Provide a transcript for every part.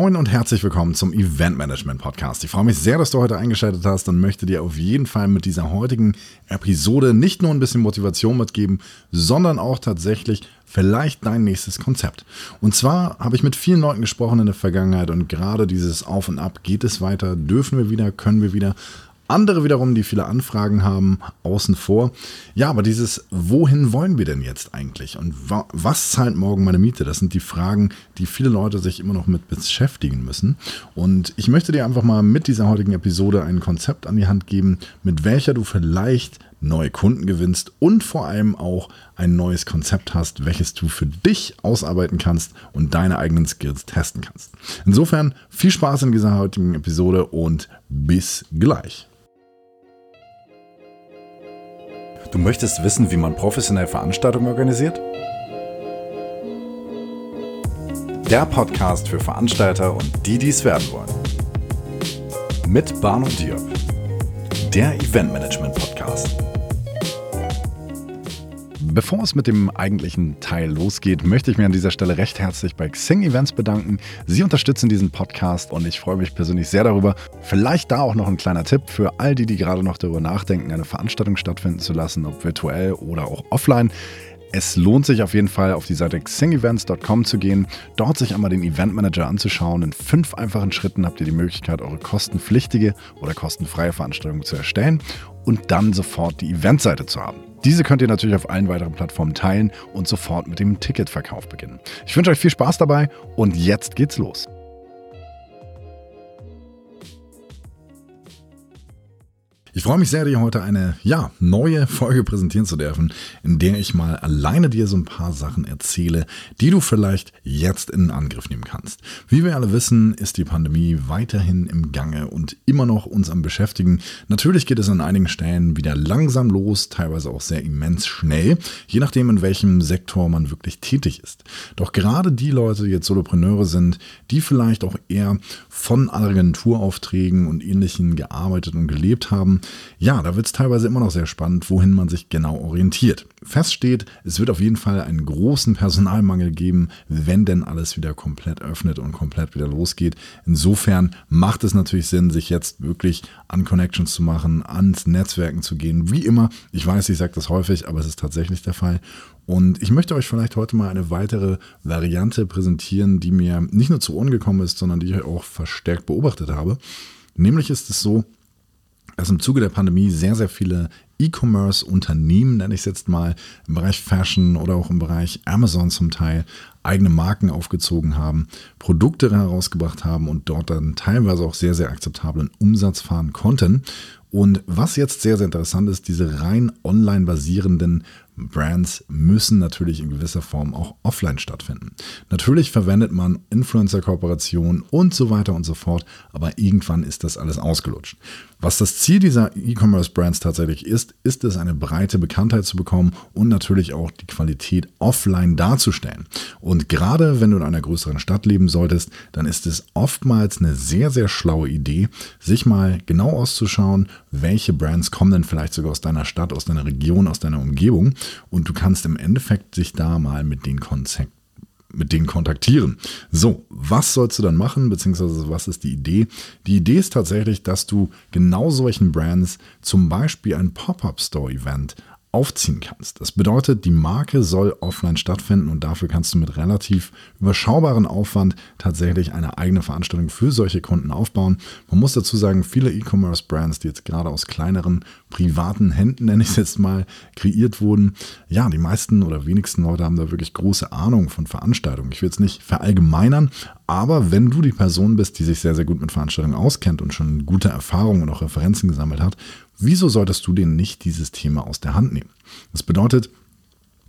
Moin und herzlich willkommen zum Event Management Podcast. Ich freue mich sehr, dass du heute eingeschaltet hast und möchte dir auf jeden Fall mit dieser heutigen Episode nicht nur ein bisschen Motivation mitgeben, sondern auch tatsächlich vielleicht dein nächstes Konzept. Und zwar habe ich mit vielen Leuten gesprochen in der Vergangenheit und gerade dieses Auf und Ab, geht es weiter, dürfen wir wieder, können wir wieder, andere wiederum, die viele Anfragen haben, außen vor. Ja, aber dieses, wohin wollen wir denn jetzt eigentlich? Und wa was zahlt morgen meine Miete? Das sind die Fragen, die viele Leute sich immer noch mit beschäftigen müssen. Und ich möchte dir einfach mal mit dieser heutigen Episode ein Konzept an die Hand geben, mit welcher du vielleicht neue Kunden gewinnst und vor allem auch ein neues Konzept hast, welches du für dich ausarbeiten kannst und deine eigenen Skills testen kannst. Insofern viel Spaß in dieser heutigen Episode und bis gleich. Du möchtest wissen, wie man professionell Veranstaltungen organisiert? Der Podcast für Veranstalter und die, die es werden wollen. Mit Barno Diop. Der Eventmanagement Bevor es mit dem eigentlichen Teil losgeht, möchte ich mir an dieser Stelle recht herzlich bei Xing Events bedanken. Sie unterstützen diesen Podcast und ich freue mich persönlich sehr darüber. Vielleicht da auch noch ein kleiner Tipp für all die, die gerade noch darüber nachdenken, eine Veranstaltung stattfinden zu lassen, ob virtuell oder auch offline. Es lohnt sich auf jeden Fall, auf die Seite xingevents.com zu gehen, dort sich einmal den Event Manager anzuschauen. In fünf einfachen Schritten habt ihr die Möglichkeit, eure kostenpflichtige oder kostenfreie Veranstaltung zu erstellen und dann sofort die Eventseite zu haben. Diese könnt ihr natürlich auf allen weiteren Plattformen teilen und sofort mit dem Ticketverkauf beginnen. Ich wünsche euch viel Spaß dabei und jetzt geht's los. Ich freue mich sehr, dir heute eine ja, neue Folge präsentieren zu dürfen, in der ich mal alleine dir so ein paar Sachen erzähle, die du vielleicht jetzt in Angriff nehmen kannst. Wie wir alle wissen, ist die Pandemie weiterhin im Gange und immer noch uns am Beschäftigen. Natürlich geht es an einigen Stellen wieder langsam los, teilweise auch sehr immens schnell, je nachdem, in welchem Sektor man wirklich tätig ist. Doch gerade die Leute, die jetzt Solopreneure sind, die vielleicht auch eher von Agenturaufträgen und ähnlichen gearbeitet und gelebt haben, ja, da wird es teilweise immer noch sehr spannend, wohin man sich genau orientiert. Fest steht, es wird auf jeden Fall einen großen Personalmangel geben, wenn denn alles wieder komplett öffnet und komplett wieder losgeht. Insofern macht es natürlich Sinn, sich jetzt wirklich an Connections zu machen, ans Netzwerken zu gehen. Wie immer, ich weiß, ich sage das häufig, aber es ist tatsächlich der Fall. Und ich möchte euch vielleicht heute mal eine weitere Variante präsentieren, die mir nicht nur zu Ohren gekommen ist, sondern die ich auch verstärkt beobachtet habe. Nämlich ist es so, dass im Zuge der Pandemie sehr, sehr viele E-Commerce-Unternehmen, nenne ich es jetzt mal, im Bereich Fashion oder auch im Bereich Amazon zum Teil, eigene Marken aufgezogen haben, Produkte herausgebracht haben und dort dann teilweise auch sehr, sehr akzeptablen Umsatz fahren konnten. Und was jetzt sehr, sehr interessant ist, diese rein online basierenden Brands müssen natürlich in gewisser Form auch offline stattfinden. Natürlich verwendet man Influencer-Kooperationen und so weiter und so fort, aber irgendwann ist das alles ausgelutscht. Was das Ziel dieser E-Commerce-Brands tatsächlich ist, ist es, eine breite Bekanntheit zu bekommen und natürlich auch die Qualität offline darzustellen. Und gerade wenn du in einer größeren Stadt leben solltest, dann ist es oftmals eine sehr, sehr schlaue Idee, sich mal genau auszuschauen, welche Brands kommen denn vielleicht sogar aus deiner Stadt, aus deiner Region, aus deiner Umgebung. Und du kannst im Endeffekt sich da mal mit den Konzepten mit denen kontaktieren. So, was sollst du dann machen, beziehungsweise was ist die Idee? Die Idee ist tatsächlich, dass du genau solchen Brands zum Beispiel ein Pop-up-Store-Event aufziehen kannst. Das bedeutet, die Marke soll offline stattfinden und dafür kannst du mit relativ überschaubaren Aufwand tatsächlich eine eigene Veranstaltung für solche Kunden aufbauen. Man muss dazu sagen, viele E-Commerce-Brands, die jetzt gerade aus kleineren privaten Händen, nenne ich es jetzt mal, kreiert wurden, ja, die meisten oder wenigsten Leute haben da wirklich große Ahnung von Veranstaltungen. Ich will es nicht verallgemeinern, aber wenn du die Person bist, die sich sehr, sehr gut mit Veranstaltungen auskennt und schon gute Erfahrungen und auch Referenzen gesammelt hat, wieso solltest du dir nicht dieses Thema aus der Hand nehmen? Das bedeutet,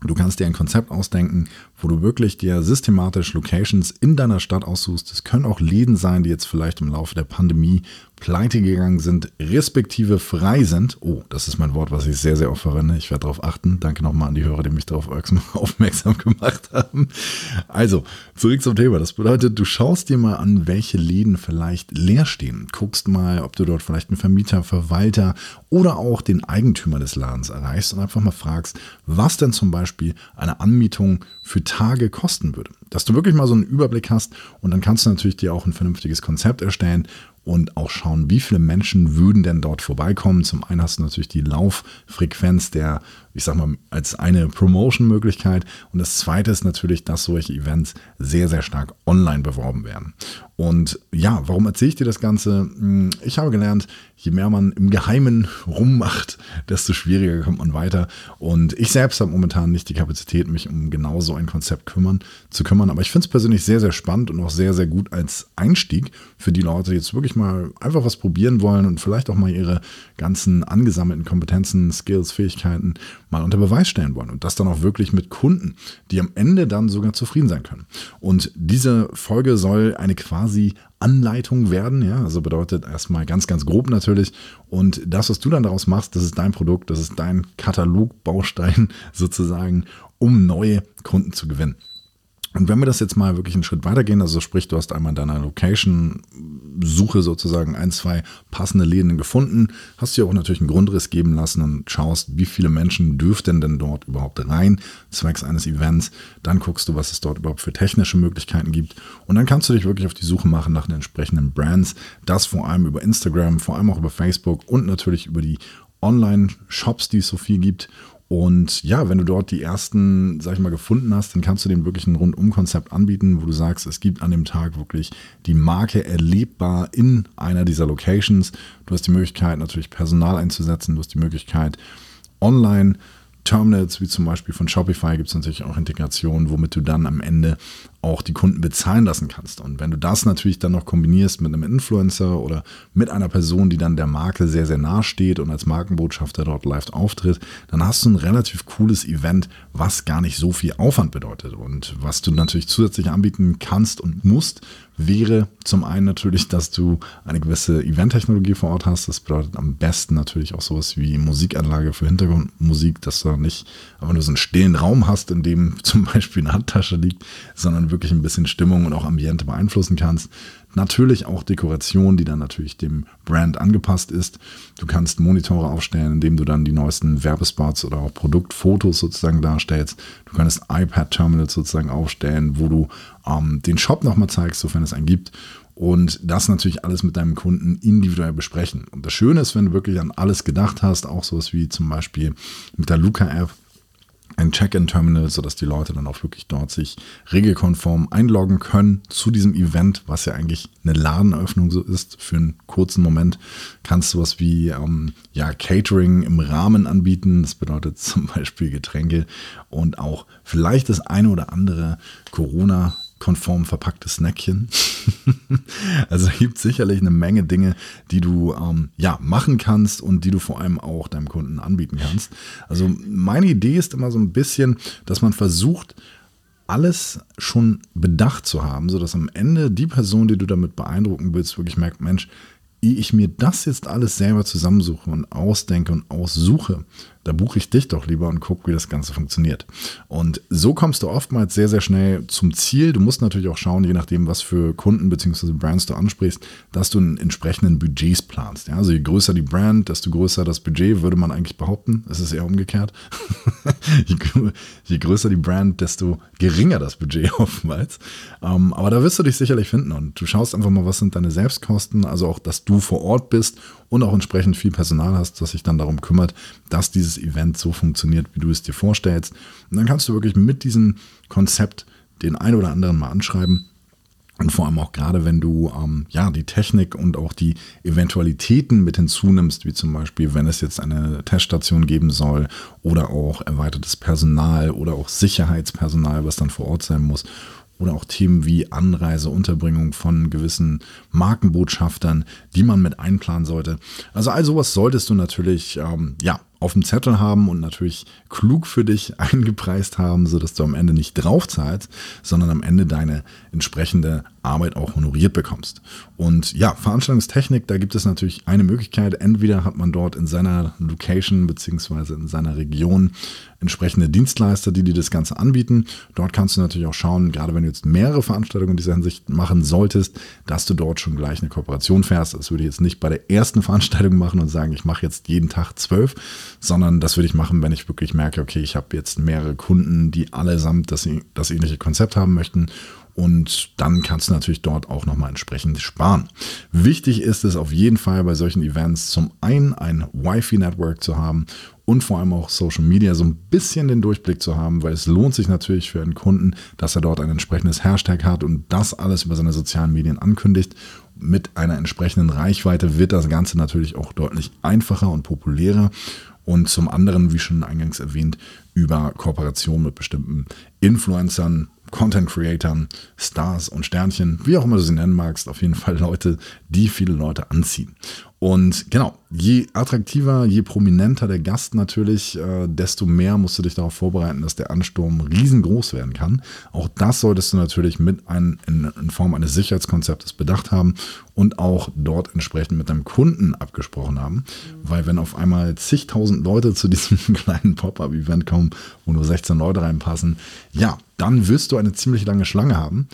Du kannst dir ein Konzept ausdenken, wo du wirklich dir systematisch Locations in deiner Stadt aussuchst. Es können auch Läden sein, die jetzt vielleicht im Laufe der Pandemie pleite gegangen sind, respektive frei sind. Oh, das ist mein Wort, was ich sehr, sehr oft verwende. Ich werde darauf achten. Danke nochmal an die Hörer, die mich darauf aufmerksam gemacht haben. Also, zurück zum Thema. Das bedeutet, du schaust dir mal an, welche Läden vielleicht leer stehen. Guckst mal, ob du dort vielleicht einen Vermieter, Verwalter oder auch den Eigentümer des Ladens erreichst und einfach mal fragst, was denn zum Beispiel eine Anmietung für Tage kosten würde. Dass du wirklich mal so einen Überblick hast und dann kannst du natürlich dir auch ein vernünftiges Konzept erstellen und auch schauen, wie viele Menschen würden denn dort vorbeikommen. Zum einen hast du natürlich die Lauffrequenz der, ich sag mal, als eine Promotion-Möglichkeit. Und das zweite ist natürlich, dass solche Events sehr, sehr stark online beworben werden. Und ja, warum erzähle ich dir das Ganze? Hm, ich habe gelernt, je mehr man im Geheimen rummacht, desto schwieriger kommt man weiter. Und ich selbst habe momentan nicht die Kapazität, mich um genau so ein Konzept kümmern, zu kümmern. Aber ich finde es persönlich sehr, sehr spannend und auch sehr, sehr gut als Einstieg für die Leute, die jetzt wirklich mal einfach was probieren wollen und vielleicht auch mal ihre ganzen angesammelten Kompetenzen, Skills, Fähigkeiten mal unter Beweis stellen wollen. Und das dann auch wirklich mit Kunden, die am Ende dann sogar zufrieden sein können. Und diese Folge soll eine quasi Anleitung werden. Ja, also bedeutet erstmal ganz, ganz grob natürlich. Und das, was du dann daraus machst, das ist dein Produkt, das ist dein Katalogbaustein sozusagen, um neue Kunden zu gewinnen. Und wenn wir das jetzt mal wirklich einen Schritt weitergehen, also sprich, du hast einmal in deiner Location-Suche sozusagen ein, zwei passende Läden gefunden, hast dir auch natürlich einen Grundriss geben lassen und schaust, wie viele Menschen dürften denn dort überhaupt rein, zwecks eines Events. Dann guckst du, was es dort überhaupt für technische Möglichkeiten gibt. Und dann kannst du dich wirklich auf die Suche machen nach den entsprechenden Brands. Das vor allem über Instagram, vor allem auch über Facebook und natürlich über die Online-Shops, die es so viel gibt. Und ja, wenn du dort die ersten, sag ich mal, gefunden hast, dann kannst du dem wirklich ein Rundum-Konzept anbieten, wo du sagst, es gibt an dem Tag wirklich die Marke erlebbar in einer dieser Locations. Du hast die Möglichkeit, natürlich Personal einzusetzen, du hast die Möglichkeit, online Terminals, wie zum Beispiel von Shopify, gibt es natürlich auch Integrationen, womit du dann am Ende auch die Kunden bezahlen lassen kannst. Und wenn du das natürlich dann noch kombinierst mit einem Influencer oder mit einer Person, die dann der Marke sehr, sehr nahe steht und als Markenbotschafter dort live auftritt, dann hast du ein relativ cooles Event, was gar nicht so viel Aufwand bedeutet. Und was du natürlich zusätzlich anbieten kannst und musst, wäre zum einen natürlich, dass du eine gewisse Eventtechnologie vor Ort hast. Das bedeutet am besten natürlich auch sowas wie Musikanlage für Hintergrundmusik, dass du nicht einfach nur so einen stillen Raum hast, in dem zum Beispiel eine Handtasche liegt, sondern wirklich ein bisschen Stimmung und auch Ambiente beeinflussen kannst. Natürlich auch Dekoration, die dann natürlich dem Brand angepasst ist. Du kannst Monitore aufstellen, indem du dann die neuesten Werbespots oder auch Produktfotos sozusagen darstellst. Du kannst iPad-Terminals sozusagen aufstellen, wo du ähm, den Shop nochmal zeigst, sofern es einen gibt. Und das natürlich alles mit deinem Kunden individuell besprechen. Und das Schöne ist, wenn du wirklich an alles gedacht hast, auch sowas wie zum Beispiel mit der Luca-App, ein Check-in-Terminal, sodass die Leute dann auch wirklich dort sich regelkonform einloggen können zu diesem Event, was ja eigentlich eine Ladeneröffnung so ist. Für einen kurzen Moment kannst du was wie ähm, ja, Catering im Rahmen anbieten. Das bedeutet zum Beispiel Getränke und auch vielleicht das eine oder andere Corona- konform verpacktes Snackchen. also gibt sicherlich eine Menge Dinge, die du ähm, ja machen kannst und die du vor allem auch deinem Kunden anbieten kannst. Also meine Idee ist immer so ein bisschen, dass man versucht, alles schon bedacht zu haben, sodass am Ende die Person, die du damit beeindrucken willst, wirklich merkt, Mensch, ehe ich mir das jetzt alles selber zusammensuche und ausdenke und aussuche, da buche ich dich doch lieber und gucke, wie das Ganze funktioniert. Und so kommst du oftmals sehr, sehr schnell zum Ziel. Du musst natürlich auch schauen, je nachdem, was für Kunden bzw. Brands du ansprichst, dass du einen entsprechenden Budgets planst. Ja, also je größer die Brand, desto größer das Budget, würde man eigentlich behaupten. Es ist eher umgekehrt. je, je, größer die Brand, desto geringer das Budget oftmals. Ähm, aber da wirst du dich sicherlich finden und du schaust einfach mal, was sind deine Selbstkosten, also auch, dass du vor Ort bist und auch entsprechend viel Personal hast, das sich dann darum kümmert, dass dieses Event so funktioniert, wie du es dir vorstellst. Und dann kannst du wirklich mit diesem Konzept den einen oder anderen mal anschreiben. Und vor allem auch gerade, wenn du ähm, ja die Technik und auch die Eventualitäten mit hinzunimmst, wie zum Beispiel, wenn es jetzt eine Teststation geben soll oder auch erweitertes Personal oder auch Sicherheitspersonal, was dann vor Ort sein muss oder auch Themen wie Anreise, Unterbringung von gewissen Markenbotschaftern, die man mit einplanen sollte. Also all sowas solltest du natürlich ähm, ja auf dem Zettel haben und natürlich klug für dich eingepreist haben, sodass du am Ende nicht draufzahlst, sondern am Ende deine entsprechende Arbeit auch honoriert bekommst. Und ja, Veranstaltungstechnik, da gibt es natürlich eine Möglichkeit. Entweder hat man dort in seiner Location beziehungsweise in seiner Region entsprechende Dienstleister, die dir das Ganze anbieten. Dort kannst du natürlich auch schauen, gerade wenn du jetzt mehrere Veranstaltungen in dieser Hinsicht machen solltest, dass du dort schon gleich eine Kooperation fährst. Das würde ich jetzt nicht bei der ersten Veranstaltung machen und sagen, ich mache jetzt jeden Tag zwölf, sondern das würde ich machen, wenn ich wirklich merke, okay, ich habe jetzt mehrere Kunden, die allesamt das, das ähnliche Konzept haben möchten und dann kannst du natürlich dort auch nochmal entsprechend sparen. Wichtig ist es auf jeden Fall bei solchen Events zum einen ein Wi-Fi-Network zu haben und vor allem auch Social Media so ein bisschen den Durchblick zu haben, weil es lohnt sich natürlich für einen Kunden, dass er dort ein entsprechendes Hashtag hat und das alles über seine sozialen Medien ankündigt. Mit einer entsprechenden Reichweite wird das Ganze natürlich auch deutlich einfacher und populärer und zum anderen, wie schon eingangs erwähnt, über Kooperation mit bestimmten Influencern, Content Creatern, Stars und Sternchen, wie auch immer du sie nennen magst, auf jeden Fall Leute, die viele Leute anziehen. Und genau, je attraktiver, je prominenter der Gast natürlich, äh, desto mehr musst du dich darauf vorbereiten, dass der Ansturm riesengroß werden kann. Auch das solltest du natürlich mit ein, in, in Form eines Sicherheitskonzeptes bedacht haben und auch dort entsprechend mit deinem Kunden abgesprochen haben. Weil wenn auf einmal zigtausend Leute zu diesem kleinen Pop-up-Event kommen, wo nur 16 Leute reinpassen, ja, dann wirst du eine ziemlich lange Schlange haben.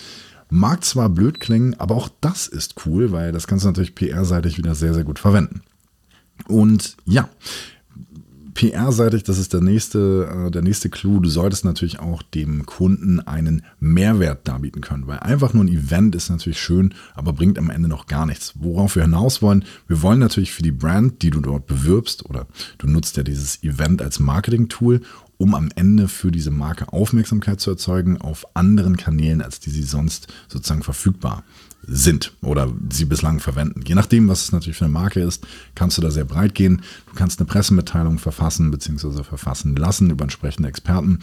Mag zwar blöd klingen, aber auch das ist cool, weil das kannst du natürlich PR-seitig wieder sehr, sehr gut verwenden. Und ja, PR-seitig, das ist der nächste, äh, der nächste Clou. Du solltest natürlich auch dem Kunden einen Mehrwert darbieten können, weil einfach nur ein Event ist natürlich schön, aber bringt am Ende noch gar nichts. Worauf wir hinaus wollen, wir wollen natürlich für die Brand, die du dort bewirbst, oder du nutzt ja dieses Event als Marketing-Tool, um am Ende für diese Marke Aufmerksamkeit zu erzeugen auf anderen Kanälen, als die sie sonst sozusagen verfügbar sind oder sie bislang verwenden. Je nachdem, was es natürlich für eine Marke ist, kannst du da sehr breit gehen. Du kannst eine Pressemitteilung verfassen bzw. verfassen lassen über entsprechende Experten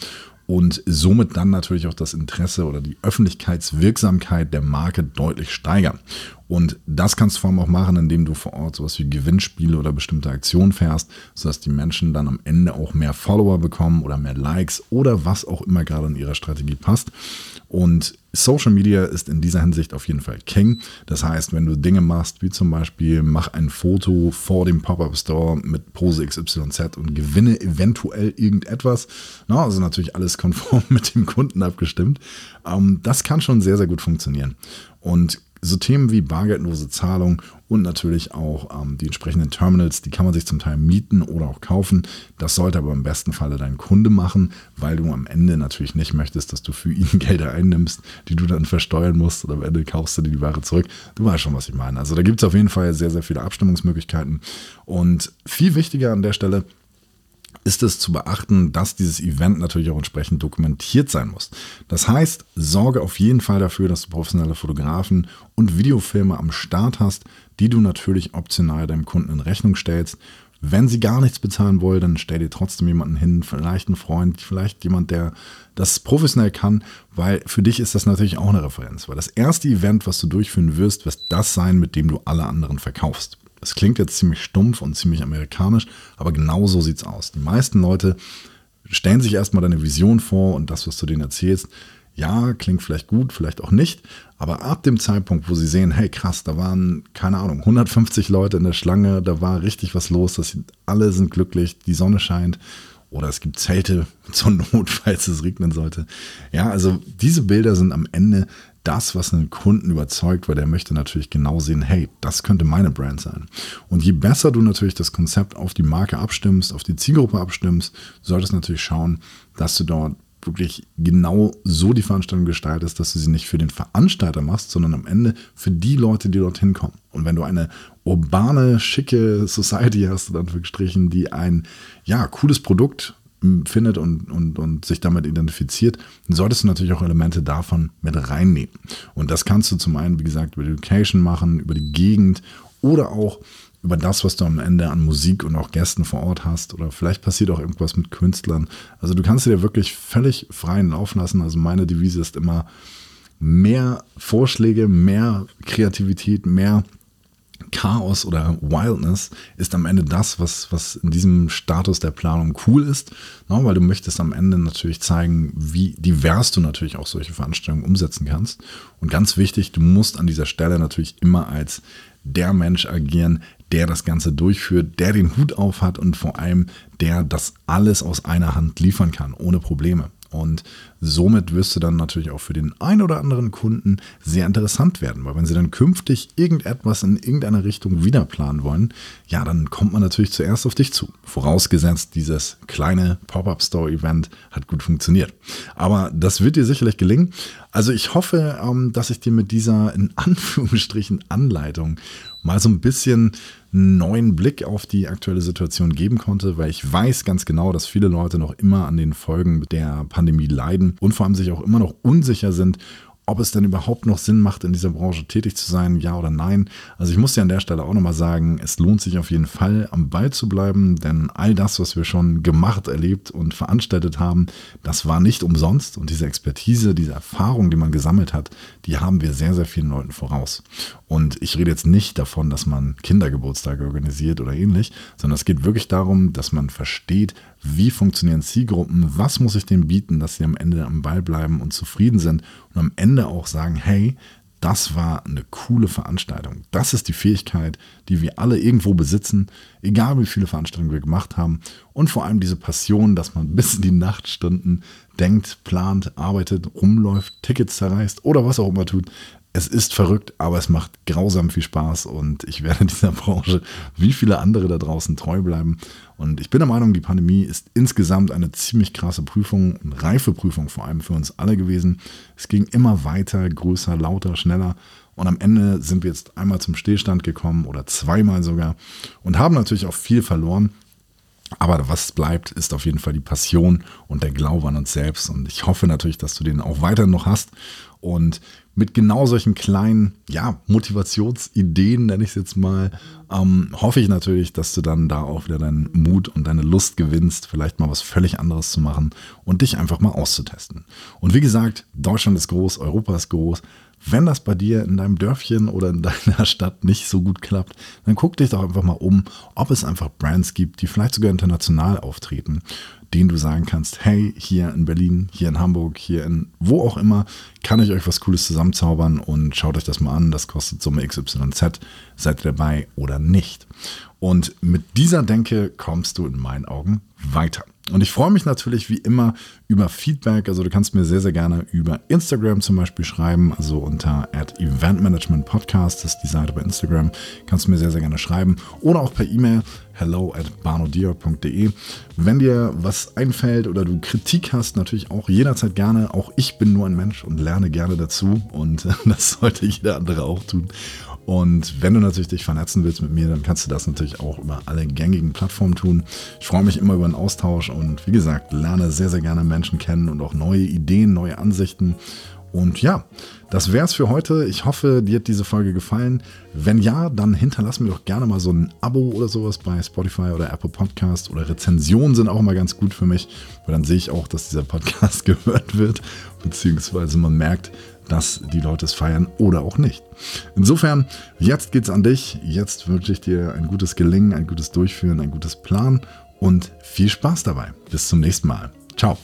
und somit dann natürlich auch das Interesse oder die Öffentlichkeitswirksamkeit der Marke deutlich steigern. Und das kannst du vor allem auch machen, indem du vor Ort sowas wie Gewinnspiele oder bestimmte Aktionen fährst, sodass die Menschen dann am Ende auch mehr Follower bekommen oder mehr Likes oder was auch immer gerade in ihrer Strategie passt. Und Social Media ist in dieser Hinsicht auf jeden Fall King. Das heißt, wenn du Dinge machst, wie zum Beispiel mach ein Foto vor dem Pop-Up Store mit Pose XYZ und gewinne eventuell irgendetwas, na, also natürlich alles konform mit dem Kunden abgestimmt, ähm, das kann schon sehr, sehr gut funktionieren. Und so Themen wie bargeldlose Zahlung und natürlich auch ähm, die entsprechenden Terminals, die kann man sich zum Teil mieten oder auch kaufen. Das sollte aber im besten Falle dein Kunde machen, weil du am Ende natürlich nicht möchtest, dass du für ihn Gelder einnimmst, die du dann versteuern musst oder am Ende kaufst du dir die Ware zurück. Du weißt schon, was ich meine. Also da gibt es auf jeden Fall sehr, sehr viele Abstimmungsmöglichkeiten. Und viel wichtiger an der Stelle, ist es zu beachten, dass dieses Event natürlich auch entsprechend dokumentiert sein muss. Das heißt, sorge auf jeden Fall dafür, dass du professionelle Fotografen und Videofilme am Start hast, die du natürlich optional deinem Kunden in Rechnung stellst. Wenn sie gar nichts bezahlen wollen, dann stell dir trotzdem jemanden hin, vielleicht einen Freund, vielleicht jemand, der das professionell kann, weil für dich ist das natürlich auch eine Referenz, weil das erste Event, was du durchführen wirst, wird das sein, mit dem du alle anderen verkaufst. Das klingt jetzt ziemlich stumpf und ziemlich amerikanisch, aber genau so sieht es aus. Die meisten Leute stellen sich erstmal deine Vision vor und das, was du denen erzählst, ja, klingt vielleicht gut, vielleicht auch nicht, aber ab dem Zeitpunkt, wo sie sehen, hey krass, da waren, keine Ahnung, 150 Leute in der Schlange, da war richtig was los, das, alle sind glücklich, die Sonne scheint oder es gibt Zelte zur Not, falls es regnen sollte. Ja, also diese Bilder sind am Ende das, was einen Kunden überzeugt, weil der möchte natürlich genau sehen, hey, das könnte meine Brand sein. Und je besser du natürlich das Konzept auf die Marke abstimmst, auf die Zielgruppe abstimmst, solltest natürlich schauen, dass du dort wirklich genau so die Veranstaltung gestaltest, dass du sie nicht für den Veranstalter machst, sondern am Ende für die Leute, die dorthin kommen. Und wenn du eine urbane, schicke Society hast, in Anführungsstrichen, die ein ja, cooles Produkt findet und, und, und sich damit identifiziert, dann solltest du natürlich auch Elemente davon mit reinnehmen. Und das kannst du zum einen, wie gesagt, über Education machen, über die Gegend oder auch über das, was du am Ende an Musik und auch Gästen vor Ort hast. Oder vielleicht passiert auch irgendwas mit Künstlern. Also du kannst dir wirklich völlig freien Lauf lassen. Also meine Devise ist immer mehr Vorschläge, mehr Kreativität, mehr Chaos oder Wildness ist am Ende das, was, was in diesem Status der Planung cool ist, ne? weil du möchtest am Ende natürlich zeigen, wie divers du natürlich auch solche Veranstaltungen umsetzen kannst. Und ganz wichtig, du musst an dieser Stelle natürlich immer als der Mensch agieren, der das Ganze durchführt, der den Hut auf hat und vor allem der das alles aus einer Hand liefern kann, ohne Probleme. Und somit wirst du dann natürlich auch für den einen oder anderen Kunden sehr interessant werden, weil wenn sie dann künftig irgendetwas in irgendeiner Richtung wieder planen wollen, ja, dann kommt man natürlich zuerst auf dich zu. Vorausgesetzt, dieses kleine Pop-Up-Store-Event hat gut funktioniert. Aber das wird dir sicherlich gelingen. Also ich hoffe, ähm, dass ich dir mit dieser in Anführungsstrichen Anleitung mal so ein bisschen einen neuen Blick auf die aktuelle Situation geben konnte, weil ich weiß ganz genau, dass viele Leute noch immer an den Folgen der Pandemie leiden und vor allem sich auch immer noch unsicher sind, ob es denn überhaupt noch Sinn macht, in dieser Branche tätig zu sein, ja oder nein. Also ich muss dir an der Stelle auch nochmal sagen, es lohnt sich auf jeden Fall, am Ball zu bleiben, denn all das, was wir schon gemacht, erlebt und veranstaltet haben, das war nicht umsonst und diese Expertise, diese Erfahrung, die man gesammelt hat, die haben wir sehr, sehr vielen Leuten voraus. Und ich rede jetzt nicht davon, dass man Kindergeburtstage organisiert oder ähnlich, sondern es geht wirklich darum, dass man versteht, wie funktionieren Zielgruppen, was muss ich denen bieten, dass sie am Ende am Ball bleiben und zufrieden sind und am Ende auch sagen, hey, das war eine coole Veranstaltung. Das ist die Fähigkeit, die wir alle irgendwo besitzen, egal wie viele Veranstaltungen wir gemacht haben. Und vor allem diese Passion, dass man bis in die Nachtstunden denkt, plant, arbeitet, rumläuft, Tickets zerreißt oder was auch immer tut es ist verrückt, aber es macht grausam viel Spaß und ich werde dieser Branche wie viele andere da draußen treu bleiben. Und ich bin der Meinung, die Pandemie ist insgesamt eine ziemlich krasse Prüfung, eine reife Prüfung vor allem für uns alle gewesen. Es ging immer weiter, größer, lauter, schneller. Und am Ende sind wir jetzt einmal zum Stillstand gekommen oder zweimal sogar und haben natürlich auch viel verloren. Aber was bleibt, ist auf jeden Fall die Passion und der Glaube an uns selbst. Und ich hoffe natürlich, dass du den auch weiter noch hast und mit genau solchen kleinen, ja, Motivationsideen, nenne ich es jetzt mal, ähm, hoffe ich natürlich, dass du dann da auch wieder deinen Mut und deine Lust gewinnst, vielleicht mal was völlig anderes zu machen und dich einfach mal auszutesten. Und wie gesagt, Deutschland ist groß, Europa ist groß. Wenn das bei dir in deinem Dörfchen oder in deiner Stadt nicht so gut klappt, dann guck dich doch einfach mal um, ob es einfach Brands gibt, die vielleicht sogar international auftreten denen du sagen kannst, hey, hier in Berlin, hier in Hamburg, hier in wo auch immer, kann ich euch was Cooles zusammenzaubern und schaut euch das mal an. Das kostet Summe XYZ. Seid ihr dabei oder nicht? Und mit dieser Denke kommst du in meinen Augen weiter. Und ich freue mich natürlich wie immer über Feedback. Also du kannst mir sehr, sehr gerne über Instagram zum Beispiel schreiben, also unter Event Management Podcast, das ist die Seite bei Instagram, kannst du mir sehr, sehr gerne schreiben. Oder auch per E-Mail hello at barnodier.de. Wenn dir was einfällt oder du Kritik hast, natürlich auch jederzeit gerne. Auch ich bin nur ein Mensch und lerne gerne dazu und das sollte jeder andere auch tun. Und wenn du natürlich dich vernetzen willst mit mir, dann kannst du das natürlich auch über alle gängigen Plattformen tun. Ich freue mich immer über einen Austausch und wie gesagt, lerne sehr, sehr gerne Menschen kennen und auch neue Ideen, neue Ansichten. Und ja, das wäre es für heute. Ich hoffe, dir hat diese Folge gefallen. Wenn ja, dann hinterlass mir doch gerne mal so ein Abo oder sowas bei Spotify oder Apple Podcast oder Rezensionen sind auch immer ganz gut für mich, weil dann sehe ich auch, dass dieser Podcast gehört wird, beziehungsweise man merkt, dass die Leute es feiern oder auch nicht. Insofern, jetzt geht's an dich. Jetzt wünsche ich dir ein gutes Gelingen, ein gutes Durchführen, ein gutes Plan und viel Spaß dabei. Bis zum nächsten Mal. Ciao.